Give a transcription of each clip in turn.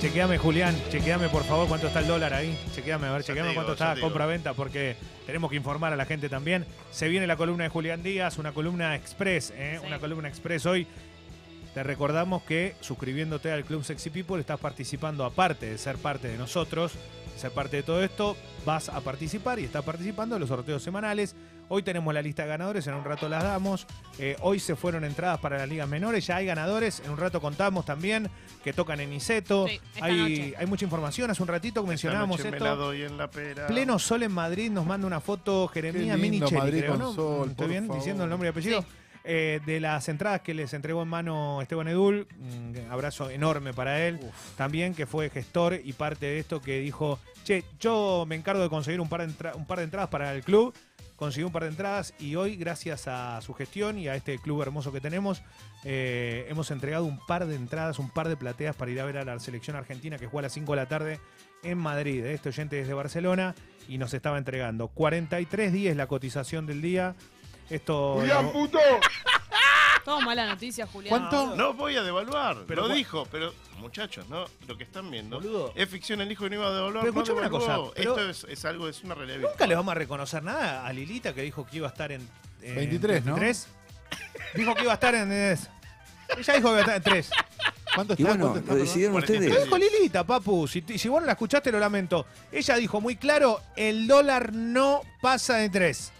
Chequeame, Julián, chequeame por favor cuánto está el dólar ahí. Chequeame, a ver, Ya chequeame digo, cuánto está compra-venta porque tenemos que informar a la gente también. Se viene la columna de Julián Díaz, una columna express, ¿eh? Sí. una columna express hoy. Te recordamos que suscribiéndote al Club Sexy People estás participando, aparte de ser parte de nosotros, ser parte de todo esto, vas a participar y estás participando en los sorteos semanales. Hoy tenemos la lista de ganadores, en un rato las damos. Eh, hoy se fueron entradas para las ligas menores, ya hay ganadores, en un rato contamos también que tocan en Iseto. Sí, hay, noche. hay mucha información, hace un ratito que mencionábamos Esta noche me la esto. doy en la pera. Pleno sol en Madrid, nos manda una foto Jeremía con ¿no? sol, Estoy bien favor. diciendo el nombre y apellido. Sí. Eh, de las entradas que les entregó en mano Esteban Edul, un abrazo enorme para él. También que fue gestor y parte de esto que dijo, che, yo me encargo de conseguir un par de, un par de entradas para el club. Consiguió un par de entradas y hoy, gracias a su gestión y a este club hermoso que tenemos, eh, hemos entregado un par de entradas, un par de plateas para ir a ver a la selección argentina que juega a las 5 de la tarde en Madrid. Este oyente desde Barcelona y nos estaba entregando 43 días la cotización del día. Esto Todo mala noticia, Julián. ¿Cuánto? No voy a devaluar. Pero lo dijo, pero muchachos, ¿no? Lo que están viendo. Boludo. Es ficción, el hijo que no iba a devaluar. Pero no escuchame una cosa, pero- Esto es, es algo, es una realidad. Nunca virtual. le vamos a reconocer nada a Lilita que dijo que iba a estar en. en 23, ¿no? 23. Dijo que iba a estar en. es- Ella dijo que iba a estar en 3. ¿Cuánto Y está? bueno, ¿Cuánto está, lo decidieron 43. ustedes. Dijo Lilita, papu. Si, si vos no la escuchaste, lo lamento. Ella dijo muy claro: el dólar no pasa de 3.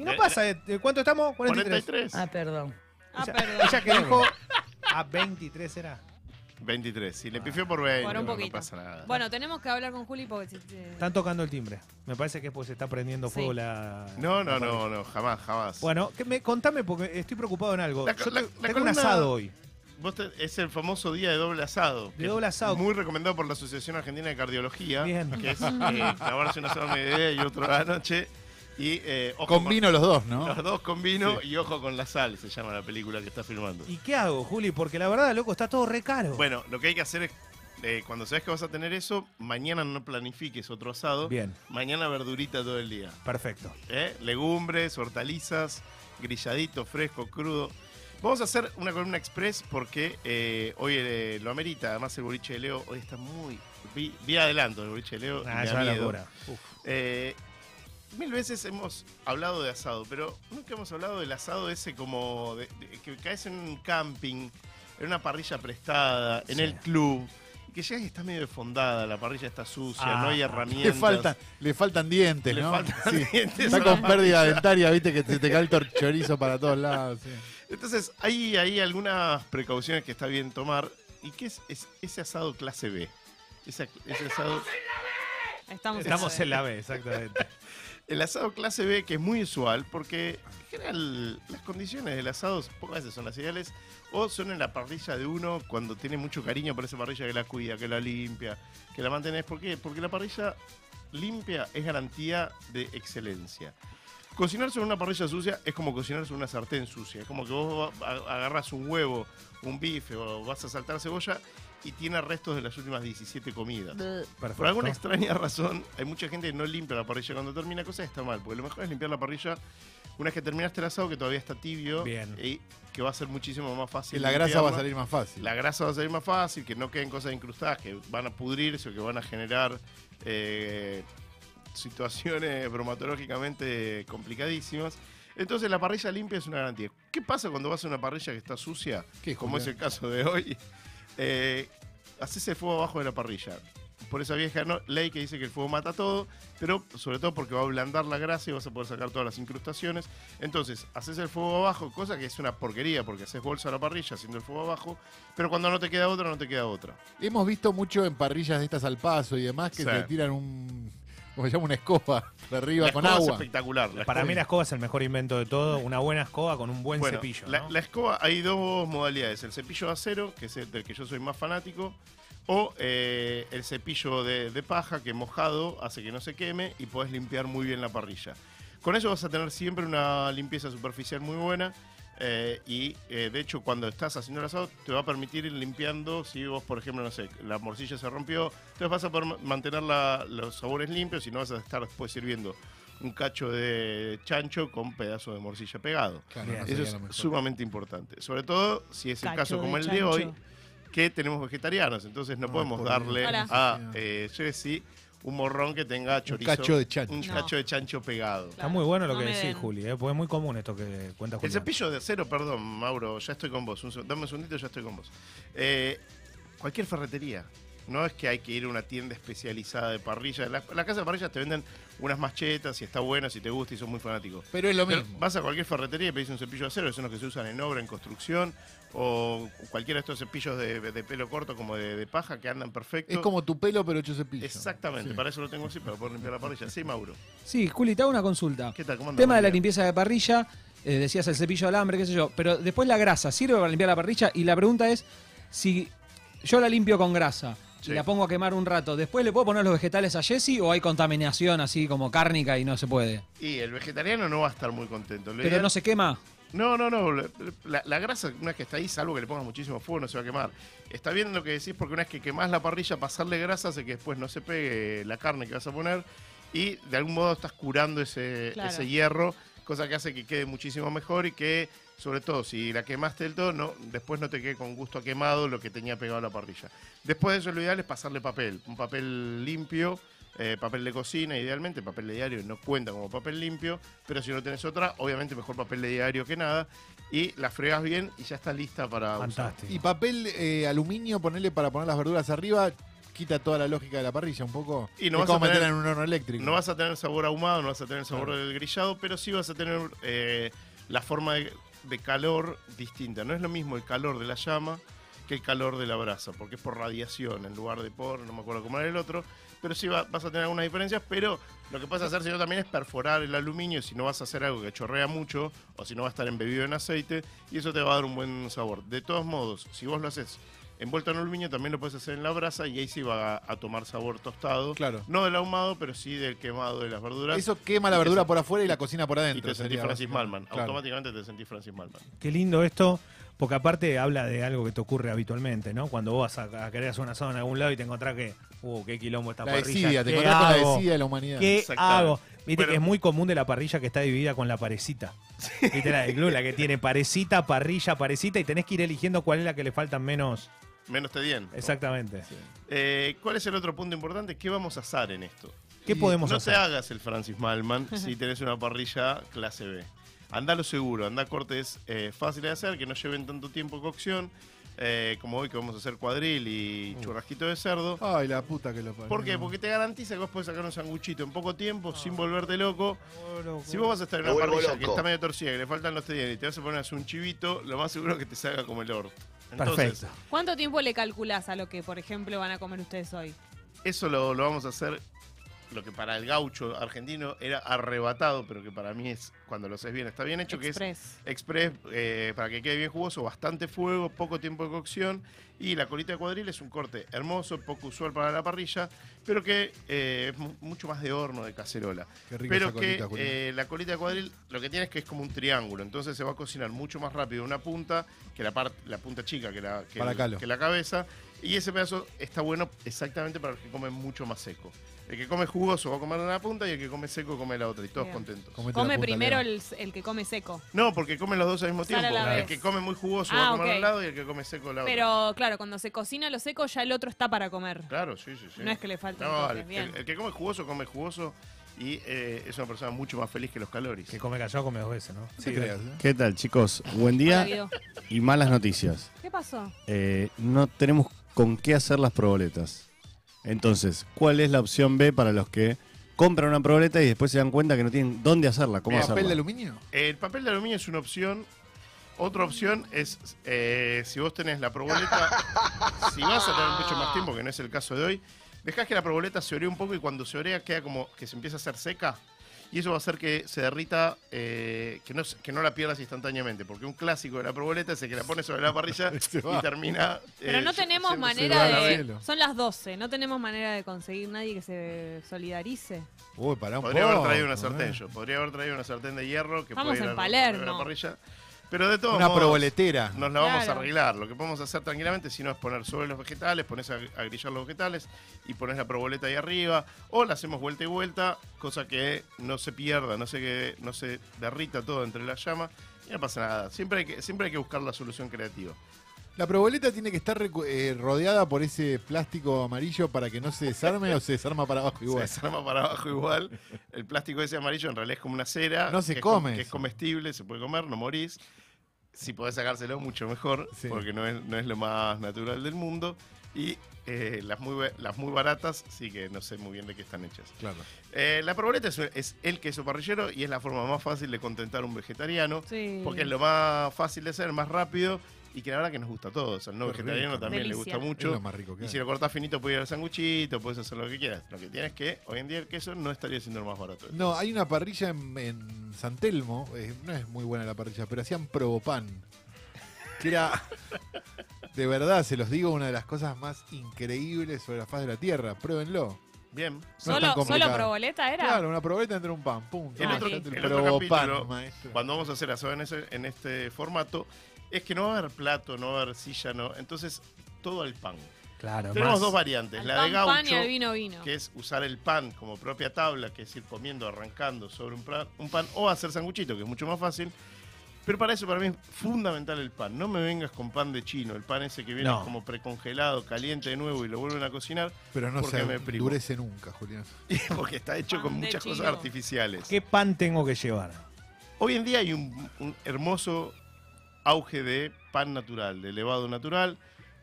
Y no Eh, pasa de. de ¿Cuánto estamos? 43. 43. Ah, perdón. Ah, ella, perdón. ella que dijo. A 23 era. 23. Si le pifió por 20, Por un no, no poquito. pasa nada. Bueno, tenemos que hablar con Juli porque... Están tocando el timbre. Me parece que pues se está prendiendo Sí. fuego la. no, no, la no, no, jamás, jamás. Bueno, que me, contame porque estoy preocupado en algo. La- Yo la- te- la tengo un columna- asado hoy. Vos te- es el famoso día de doble asado. que doble es asado. Muy recomendado por la Asociación Argentina de Cardiología. Bien. Que es eh, clavarse un asado a mediodía y otro a la noche. Y eh, ojo Con vino los dos, ¿no? Los dos con vino y ojo con la sal, se llama la película que está filmando. ¿Y qué hago, Juli? Porque la verdad, loco, está todo re caro. Bueno, lo que hay que hacer es, eh, cuando sabes que vas a tener eso, mañana no planifiques otro asado. Bien, Mañana verdurita todo el día. perfecto. ¿eh? Legumbres, hortalizas, grilladito, fresco, crudo. Vamos a hacer una columna express porque eh, hoy eh, lo amerita. Además, el boliche de Leo hoy está muy. Vi, vi adelanto el boliche de Leo. Ah, la miedo. locura. Mil veces hemos hablado de asado, pero nunca hemos hablado del asado ese como de- de- que caes en un camping, en una parrilla prestada, en Sí. el club, y que llegas y está medio desfondada, la parrilla está sucia, Ah, no hay le herramientas. Le faltan, le faltan dientes, Le ¿no? faltan Sí. dientes Está con pérdida dentaria, viste, que te, te cae el chorizo para todos lados. sí. Entonces, hay, hay algunas precauciones que está bien tomar. ¿Y qué es, es- ese asado clase B? Esa- ese asado, Estamos, en la B, exactamente. El asado clase B, que es muy usual, porque en general las condiciones del asado pocas veces son las ideales, o son en la parrilla de uno cuando tiene mucho cariño por esa parrilla que la cuida, que la limpia, que la mantenés. ¿Por qué? Porque la parrilla limpia es garantía de excelencia. Cocinar sobre una parrilla sucia es como cocinar sobre una sartén sucia. Es como que vos agarras un huevo, un bife o vas a saltar cebolla y tiene restos de las últimas 17 comidas. Perfecto. Por alguna extraña razón, hay mucha gente que no limpia la parrilla cuando termina, cosa está mal, porque lo mejor es limpiar la parrilla una vez que terminaste el asado, que todavía está tibio, Bien. y que va a ser muchísimo más fácil. Y la grasa va a salir más fácil. La grasa va a salir más fácil, que no queden cosas incrustadas que van a pudrirse o que van a generar eh, situaciones bromatológicamente complicadísimas. Entonces la parrilla limpia es una garantía. ¿Qué pasa cuando vas a una parrilla que está sucia, ¿Qué, como es el caso de hoy? Eh, haces el fuego abajo de la parrilla. Por esa vieja no- ley que dice que el fuego mata todo, pero sobre todo porque va a ablandar la grasa y vas a poder sacar todas las incrustaciones. Entonces, haces el fuego abajo, cosa que es una porquería porque haces bolsa a la parrilla haciendo el fuego abajo, pero cuando no te queda otra, no te queda otra. Hemos visto mucho en parrillas de estas al paso y demás que Sí. te tiran un. Como se llama? Una escoba de arriba La con escoba es agua. espectacular. la Para escoba. mí la escoba es el mejor invento de todo. Una buena escoba con un buen Bueno, cepillo. la, ¿no? la escoba hay dos modalidades: el cepillo de acero, que es el del que yo soy más fanático, o eh, el cepillo de, de paja, que mojado hace que no se queme y podés limpiar muy bien la parrilla. Con eso vas a tener siempre una limpieza superficial muy buena. Eh, y eh, de hecho, cuando estás haciendo el asado, te va a permitir ir limpiando. Si vos, por ejemplo, no sé, la morcilla se rompió, entonces vas a poder ma- mantener la- los sabores limpios y no vas a estar después sirviendo un cacho de chancho con pedazo de morcilla pegado. Claro, Bien. no Eso es sumamente importante. Sobre todo si es el caso de como el de hoy, que tenemos vegetarianos, entonces no No, podemos darle a eh, Jessy un morrón que tenga chorizo. cacho de chancho. Un No. cacho de chancho pegado. Está muy bueno lo No que decís, den. Juli, ¿eh? porque es muy común esto que cuenta El Juli. cepillo de acero, perdón, Mauro, ya estoy con vos. Un dame un segundito, ya estoy con vos. Eh, cualquier ferretería. No es que hay que ir a una tienda especializada de parrilla. En la, en la casa de parrillas te venden unas machetas, si está buena, si te gusta y sos muy fanático. Pero es lo Pero mismo. vas a cualquier ferretería y pedís un cepillo de acero, que son los que se usan en obra, en construcción, o cualquiera de estos cepillos de, de pelo corto como de, de paja que andan perfecto. Es como tu pelo, pero hecho cepillo. Exactamente, Sí. para eso lo tengo así, para poder limpiar la parrilla. Sí, Mauro. Sí, Juli, te hago una consulta. ¿Qué tal? ¿Cómo andás? Tema de la limpieza de parrilla, eh, decías el cepillo de alambre, qué sé yo, pero después la grasa, ¿sirve para limpiar la parrilla? Y la pregunta es, si yo la limpio con grasa Sí. y la pongo a quemar un rato, ¿después le puedo poner los vegetales a Jessy o hay contaminación así como cárnica y no se puede? Y el vegetariano no va a estar muy contento. Pero ideal- no se quema. No, no, no. La, la grasa, una vez que está ahí, salvo que le pongas muchísimo fuego, no se va a quemar. Está bien lo que decís, porque una vez que quemás la parrilla, pasarle grasa hace que después no se pegue la carne que vas a poner. Y de algún modo estás curando ese, Claro. ese hierro, cosa que hace que quede muchísimo mejor y que, sobre todo, si la quemaste del todo, no, después no te quede con gusto a quemado lo que tenía pegado a la parrilla. Después de eso, lo ideal es pasarle papel. Un papel limpio. eh, papel de cocina, idealmente, papel de diario no cuenta como papel limpio, pero si no tenés otra, obviamente mejor papel de diario que nada, y la fregas bien y ya está lista para usar. Fantástico. Y papel eh, aluminio, ponerle para poner las verduras arriba, quita toda la lógica de la parrilla un poco. Y no vas a tener- meterla en un horno eléctrico. No vas a tener sabor ahumado, no vas a tener sabor Claro. del grillado, pero sí vas a tener eh, la forma de, de calor distinta. No es lo mismo el calor de la llama que el calor de la brasa, porque es por radiación en lugar de por, no me acuerdo cómo era el otro, pero sí va- vas a tener algunas diferencias, pero lo que puedes hacer si no también es perforar el aluminio si no vas a hacer algo que chorrea mucho o si no va a estar embebido en aceite y eso te va a dar un buen sabor. De todos modos, si vos lo haces envuelto en aluminio, también lo puedes hacer en la brasa y ahí sí va a, a tomar sabor tostado. Claro. No del ahumado, pero sí del quemado de las verduras. Eso quema la verdura por afuera y la cocina por y adentro. te sentís Francis. Malman. Claro. Automáticamente te sentís Francis Malman. Qué lindo esto, porque aparte habla de algo que te ocurre habitualmente, ¿no? Cuando vos vas a, a querer hacer una zona en algún lado y te encontrás que, uh, qué quilombo esta La parrilla. desidia, te ¿qué encontrás con la hago? desidia de la humanidad. ¿Qué hago? Viste Bueno. que es muy común de la parrilla que está dividida con la parecita. Viste la de Club, la que tiene parecita, parrilla, parecita y tenés que ir eligiendo cuál es la que le faltan menos. Menos te bien. Exactamente. Eh, ¿Cuál es el otro punto importante? ¿Qué vamos a asar en esto? ¿Qué podemos no hacer? te hagas el Francis Malman si tenés una parrilla clase B. Anda lo seguro, anda cortes eh, fáciles de hacer, que no lleven tanto tiempo de cocción, eh, como hoy que vamos a hacer cuadril y churrasquito de cerdo. Ay, la puta que lo parió. ¿Por qué? Porque te garantiza que vos podés sacar un sanguchito en poco tiempo Ah. sin volverte loco. Si vos vas a estar en una parrilla que está medio torcida, que le faltan los tedianos y te vas a poner a hacer un chivito, lo más seguro es que te salga como el orto. Entonces, Perfecto. ¿Cuánto tiempo le calculás a lo que, por ejemplo, van a comer ustedes hoy? Eso lo, lo vamos a hacer, lo que para el gaucho argentino era arrebatado, pero que para mí es, cuando lo haces bien, está bien hecho, que es Express. express, eh, para que quede bien jugoso, bastante fuego, poco tiempo de cocción. Y la colita de cuadril es un corte hermoso, poco usual para la parrilla, pero que eh, es mu- mucho más de horno, de cacerola. Qué rica Pero esa que colita, Julián. eh, la colita de cuadril lo que tiene es que es como un triángulo, entonces se va a cocinar mucho más rápido una punta que la, parte la punta chica, que la, que, Para el- calo. que la cabeza. Y ese pedazo está bueno exactamente para el que come mucho más seco. El que come jugoso va a comer una punta y el que come seco come la otra, y todos Bien. contentos. Comete Come punta, primero el, el que come seco. No, porque comen los dos al mismo Sale tiempo. El que come muy jugoso Ah, va a comer ok. al lado y el que come seco la otra. Pero claro, cuando se cocina lo seco, ya el otro está para comer. Claro, sí, sí, sí. No es que le falte No, el, bien. el- el que come jugoso, come jugoso y eh, es una persona mucho más feliz que los caloris. Que come callado, come dos veces, ¿no? No te creas, ¿eh? ¿Qué tal, chicos? Buen día y malas noticias. ¿Qué pasó? Eh, no tenemos con qué hacer las proboletas. Entonces, ¿cuál es la opción B para los que compran una proboleta y después se dan cuenta que no tienen dónde hacerla? ¿Cómo Bien. hacerla? ¿Papel de aluminio? El papel de aluminio es una opción. Otra opción es eh, si vos tenés la proboleta, si vas a tener mucho más tiempo, que no es el caso de hoy, dejás que la proboleta se oree un poco y cuando se orea queda como que se empieza a hacer seca. Y eso va a hacer que se derrita, eh, que, no, que no la pierdas instantáneamente. Porque un clásico de la proboleta es el que la pones sobre la parrilla y termina. Pero eh, no tenemos manera de... Son las 12, no tenemos manera de conseguir nadie que se solidarice. Uy, pará un Podría poco. haber traído una sartén yo. Podría haber traído una sartén de hierro que Estamos puede ir en a- Palermo. a la parrilla. Pero de todos Una modos, proboletera. nos la vamos a arreglar. Lo que podemos hacer tranquilamente, si no es poner sobre los vegetales, pones a, a grillar los vegetales y pones la proboleta ahí arriba. O la hacemos vuelta y vuelta, cosa que no se pierda, no se, que, no se derrita todo entre las llamas. Y no pasa nada. Siempre hay que, siempre hay que buscar la solución creativa. La proboleta tiene que estar eh, rodeada por ese plástico amarillo para que no se desarme o se desarma para abajo Se igual. desarma para abajo igual. El plástico ese amarillo en realidad es como una cera. No se que es come com- Que es comestible, se puede comer, no morís. Si podés sacárselo, mucho mejor, Sí. porque no es, no es lo más natural del mundo. Y eh, las, muy, las muy baratas, sí que no sé muy bien de qué están hechas. Claro. Eh, la proboleta es, es el queso parrillero y es la forma más fácil de contentar a un vegetariano, Sí. porque es lo más fácil de hacer, más rápido y que la verdad que nos gusta a todos. Al no Qué vegetariano rico. también le gusta Es mucho. lo más rico que Y hay. si lo cortás finito, puedes ir al sanguchito, puedes hacer lo que quieras. Lo que tienes que, hoy en día el queso no estaría siendo el más barato. No, hay una parrilla en, en San Telmo, eh, no es muy buena la parrilla, pero hacían probopan. Que era, de verdad, se los digo, una de las cosas más increíbles sobre la faz de la tierra. Pruébenlo. Bien. No es ¿Solo, tan ¿Solo complicado. proboleta era? Claro, una proboleta entre un pan. Pum. El Ah, otro, sí. el el otro probopan, capítulo, maestro. cuando vamos a hacer asado en, ese- en este formato, es que no va a haber plato, no va a haber silla, no. Entonces, todo al pan. Claro, Tenemos más. dos variantes. Al La pan, de gaucho, pan y al vino, vino. que es usar el pan como propia tabla, que es ir comiendo, arrancando sobre un, pan, o hacer sanguchito, que es mucho más fácil. Pero para eso, para mí es fundamental el pan. No me vengas con pan de chino, el pan ese que viene No. como precongelado, caliente de nuevo y lo vuelven a cocinar, Pero no porque se me privo. endurece nunca, Julián. porque está hecho Pan con de muchas cosas chino. artificiales. ¿Qué pan tengo que llevar? Hoy en día hay un, un hermoso auge de pan natural, de levado natural.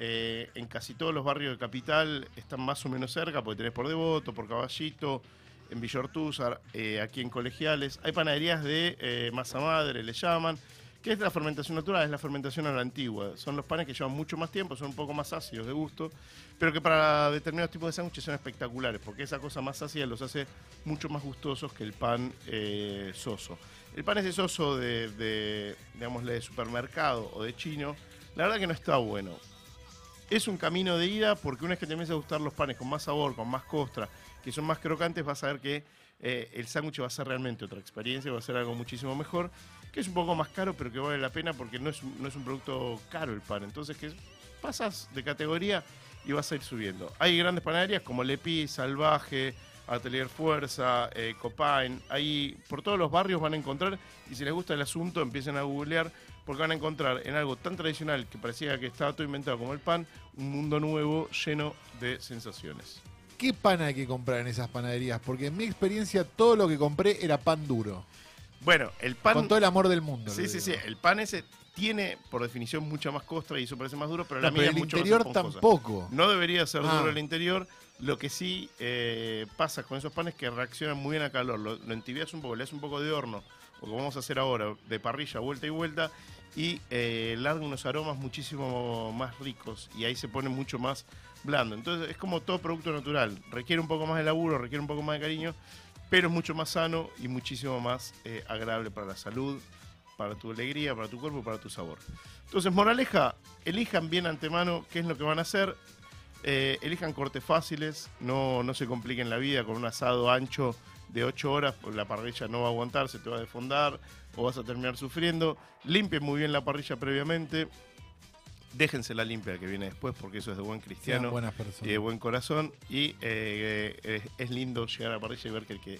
Eh, en casi todos los barrios de Capital están más o menos cerca, porque tenés por Devoto, por Caballito, en Villortúzar, eh, aquí en Colegiales. Hay panaderías de eh, masa madre, le llaman, que es la fermentación natural, es la fermentación a la antigua. Son los panes que llevan mucho más tiempo, son un poco más ácidos de gusto, pero que para determinados tipos de sándwiches son espectaculares, porque esa cosa más ácida los hace mucho más gustosos que el pan soso. El pan ese soso de, de, de supermercado o de chino, la verdad que no está bueno. Es un camino de ida porque una vez que te empiezas a gustar los panes con más sabor, con más costra, que son más crocantes, vas a ver que eh, el sándwich va a ser realmente otra experiencia, va a ser algo muchísimo mejor, que es un poco más caro, pero que vale la pena porque no es, un- no es un producto caro el pan. Entonces, que pasas de categoría y vas a ir subiendo. Hay grandes panaderías como Lepi, Salvaje, Atelier Fuerza, eh, Copain. Ahí por todos los barrios van a encontrar, y si les gusta el asunto, empiecen a googlear, porque van a encontrar en algo tan tradicional que parecía que estaba todo inventado como el pan, un mundo nuevo lleno de sensaciones. ¿Qué pan hay que comprar en esas panaderías? Porque en mi experiencia todo lo que compré era pan duro. Bueno, el pan. Con todo el amor del mundo. Sí, sí, sí. El pan ese tiene, por definición, mucha más costra y eso parece más duro, pero la No, pero el es mucho interior más tampoco. No debería ser Ah. duro el interior. Lo que sí eh, pasa con esos panes que reaccionan muy bien a calor. Lo, entibias un poco, le das un poco de horno, o como vamos a hacer ahora, de parrilla, vuelta y vuelta, y eh, larga unos aromas muchísimo más ricos. Y ahí se pone mucho más blando. Entonces es como todo producto natural. Requiere un poco más de laburo, requiere un poco más de cariño, pero es mucho más sano y muchísimo más eh, agradable para la salud, para tu alegría, para tu cuerpo, para tu sabor. Entonces, moraleja, elijan bien antemano qué es lo que van a hacer. Eh, elijan cortes fáciles, no, no se compliquen la vida con un asado ancho de 8 horas, la parrilla no va a aguantar, se te va a desfondar o vas a terminar sufriendo. Limpien muy bien la parrilla previamente. Déjensela limpia que viene después, porque eso es de buen cristiano y de buen corazón. Y eh, eh, es lindo llegar a la parrilla y ver que el que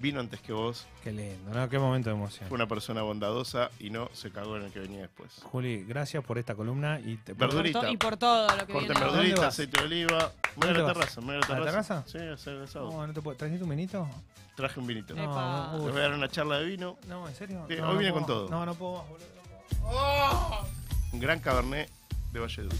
vino antes que vos Qué lindo, ¿no? Qué momento de emoción. fue una persona bondadosa y no se cagó en el que venía después. Juli, gracias por esta columna y te. Por verdurita. y por todo lo que Corte viene ahora. ¿Dónde verdurita, aceite de oliva. Voy a ¿Dónde la terraza, me voy a la ¿A la terraza. terraza? Sí, a hacer asado. No, no te puedo. ¿Trajiste un vinito? Traje un vinito. Eh. No, Les voy a dar una charla de vino. no, ¿en serio? Sí, No, hoy no viene puedo con más. todo. No, no puedo más, boludo. Un gran cabernet de Valle Duco.